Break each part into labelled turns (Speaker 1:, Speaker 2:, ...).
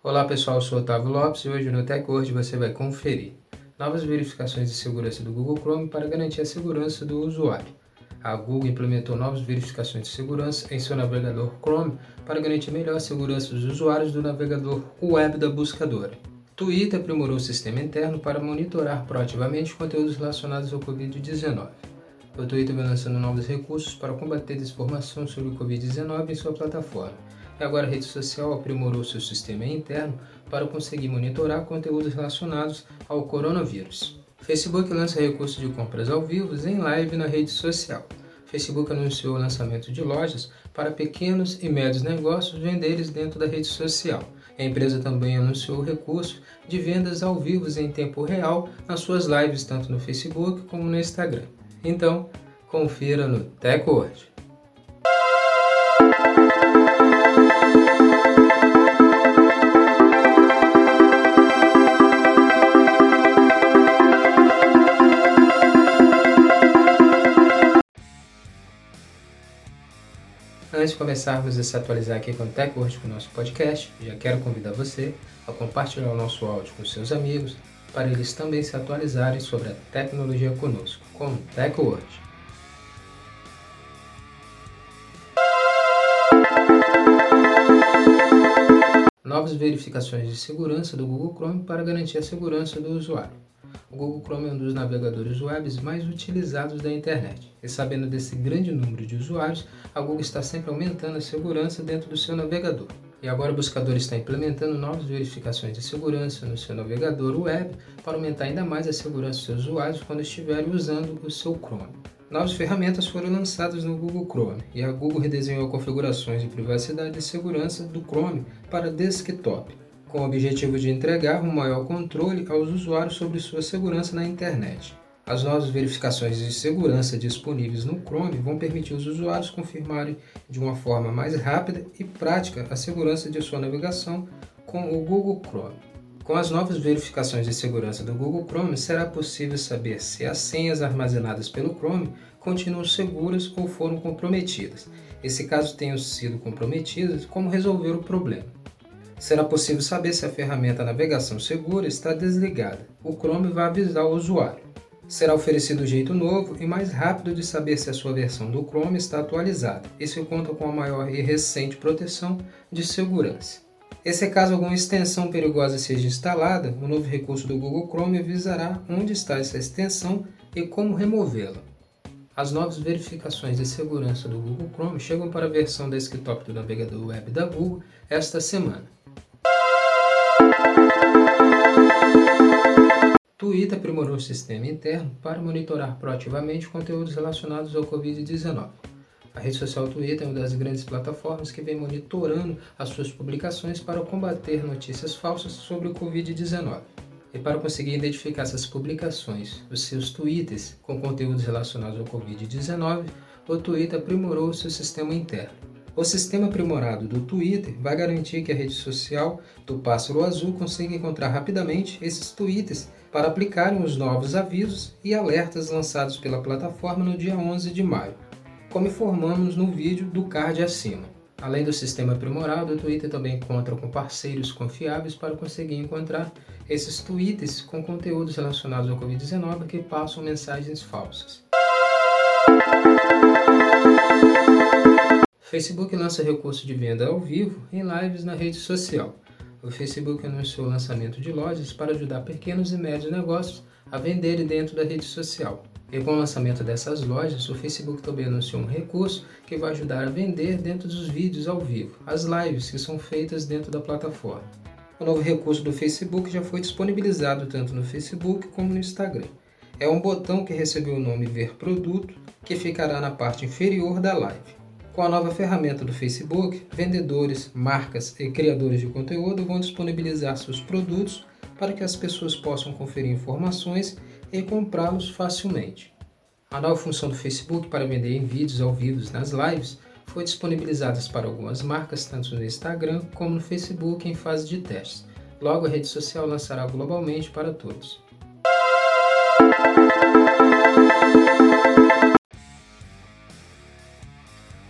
Speaker 1: Olá pessoal, eu sou Otávio Lopes e hoje no TechWord você vai conferir novas verificações de segurança do Google Chrome para garantir a segurança do usuário. A Google implementou novas verificações de segurança em seu navegador Chrome para garantir melhor a segurança dos usuários do navegador web da buscadora. Twitter aprimorou o sistema interno para monitorar proativamente conteúdos relacionados ao Covid-19. O Twitter vem lançando novos recursos para combater desinformação sobre o Covid-19 em sua plataforma. Agora a rede social aprimorou seu sistema interno para conseguir monitorar conteúdos relacionados ao coronavírus. Facebook lança recurso de compras ao vivo em live na rede social. Facebook anunciou o lançamento de lojas para pequenos e médios negócios venderes dentro da rede social. A empresa também anunciou o recurso de vendas ao vivo em tempo real nas suas lives tanto no Facebook como no Instagram. Então, confira no TechWord. Antes de começarmos a se atualizar aqui com o TechWord, com o nosso podcast, já quero convidar você a compartilhar o nosso áudio com seus amigos, para eles também se atualizarem sobre a tecnologia conosco, com o TechWord. Novas verificações de segurança do Google Chrome para garantir a segurança do usuário. O Google Chrome é um dos navegadores web mais utilizados da internet. E sabendo desse grande número de usuários, a Google está sempre aumentando a segurança dentro do seu navegador. E agora o buscador está implementando novas verificações de segurança no seu navegador web para aumentar ainda mais a segurança dos seus usuários quando estiverem usando o seu Chrome. Novas ferramentas foram lançadas no Google Chrome e a Google redesenhou configurações de privacidade e segurança do Chrome para desktop, com o objetivo de entregar um maior controle aos usuários sobre sua segurança na internet. As novas verificações de segurança disponíveis no Chrome vão permitir os usuários confirmarem de uma forma mais rápida e prática a segurança de sua navegação com o Google Chrome. Com as novas verificações de segurança do Google Chrome, será possível saber se as senhas armazenadas pelo Chrome continuam seguras ou foram comprometidas. E se caso tenham sido comprometidas, como resolver o problema. Será possível saber se a ferramenta Navegação Segura está desligada. O Chrome vai avisar o usuário. Será oferecido um jeito novo e mais rápido de saber se a sua versão do Chrome está atualizada se conta com a maior e recente proteção de segurança. E se caso alguma extensão perigosa seja instalada, o novo recurso do Google Chrome avisará onde está essa extensão e como removê-la. As novas verificações de segurança do Google Chrome chegam para a versão desktop do navegador web da Google esta semana. Twitter aprimorou o sistema interno para monitorar proativamente conteúdos relacionados ao Covid-19. A rede social Twitter é uma das grandes plataformas que vem monitorando as suas publicações para combater notícias falsas sobre o Covid-19. E para conseguir identificar essas publicações, os seus tweets com conteúdos relacionados ao Covid-19, o Twitter aprimorou seu sistema interno. O sistema aprimorado do Twitter vai garantir que a rede social do Pássaro Azul consiga encontrar rapidamente esses tweets para aplicarem os novos avisos e alertas lançados pela plataforma no dia 11 de maio, como informamos no vídeo do card acima. Além do sistema aprimorado, o Twitter também conta com parceiros confiáveis para conseguir encontrar esses tweets com conteúdos relacionados ao Covid-19 que passam mensagens falsas. Facebook lança recurso de venda ao vivo em lives na rede social. O Facebook anunciou o lançamento de lojas para ajudar pequenos e médios negócios a venderem dentro da rede social. E com o lançamento dessas lojas, o Facebook também anunciou um recurso que vai ajudar a vender dentro dos vídeos ao vivo, as lives que são feitas dentro da plataforma. O novo recurso do Facebook já foi disponibilizado tanto no Facebook como no Instagram. É um botão que recebeu o nome Ver Produto, que ficará na parte inferior da live. Com a nova ferramenta do Facebook, vendedores, marcas e criadores de conteúdo vão disponibilizar seus produtos para que as pessoas possam conferir informações e comprá-los facilmente. A nova função do Facebook para vender em vídeos ao vivo nas lives foi disponibilizada para algumas marcas, tanto no Instagram como no Facebook, em fase de testes. Logo, a rede social lançará globalmente para todos.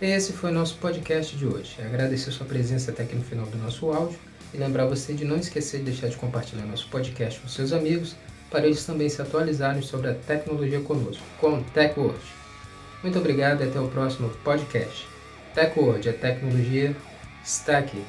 Speaker 1: Esse foi o nosso podcast de hoje. Agradecer sua presença até aqui no final do nosso áudio E lembrar você de não esquecer de deixar de compartilhar nosso podcast com seus amigos para eles também se atualizarem sobre a tecnologia conosco, com TechWord. Muito obrigado e até o próximo podcast. TechWord, a tecnologia está aqui.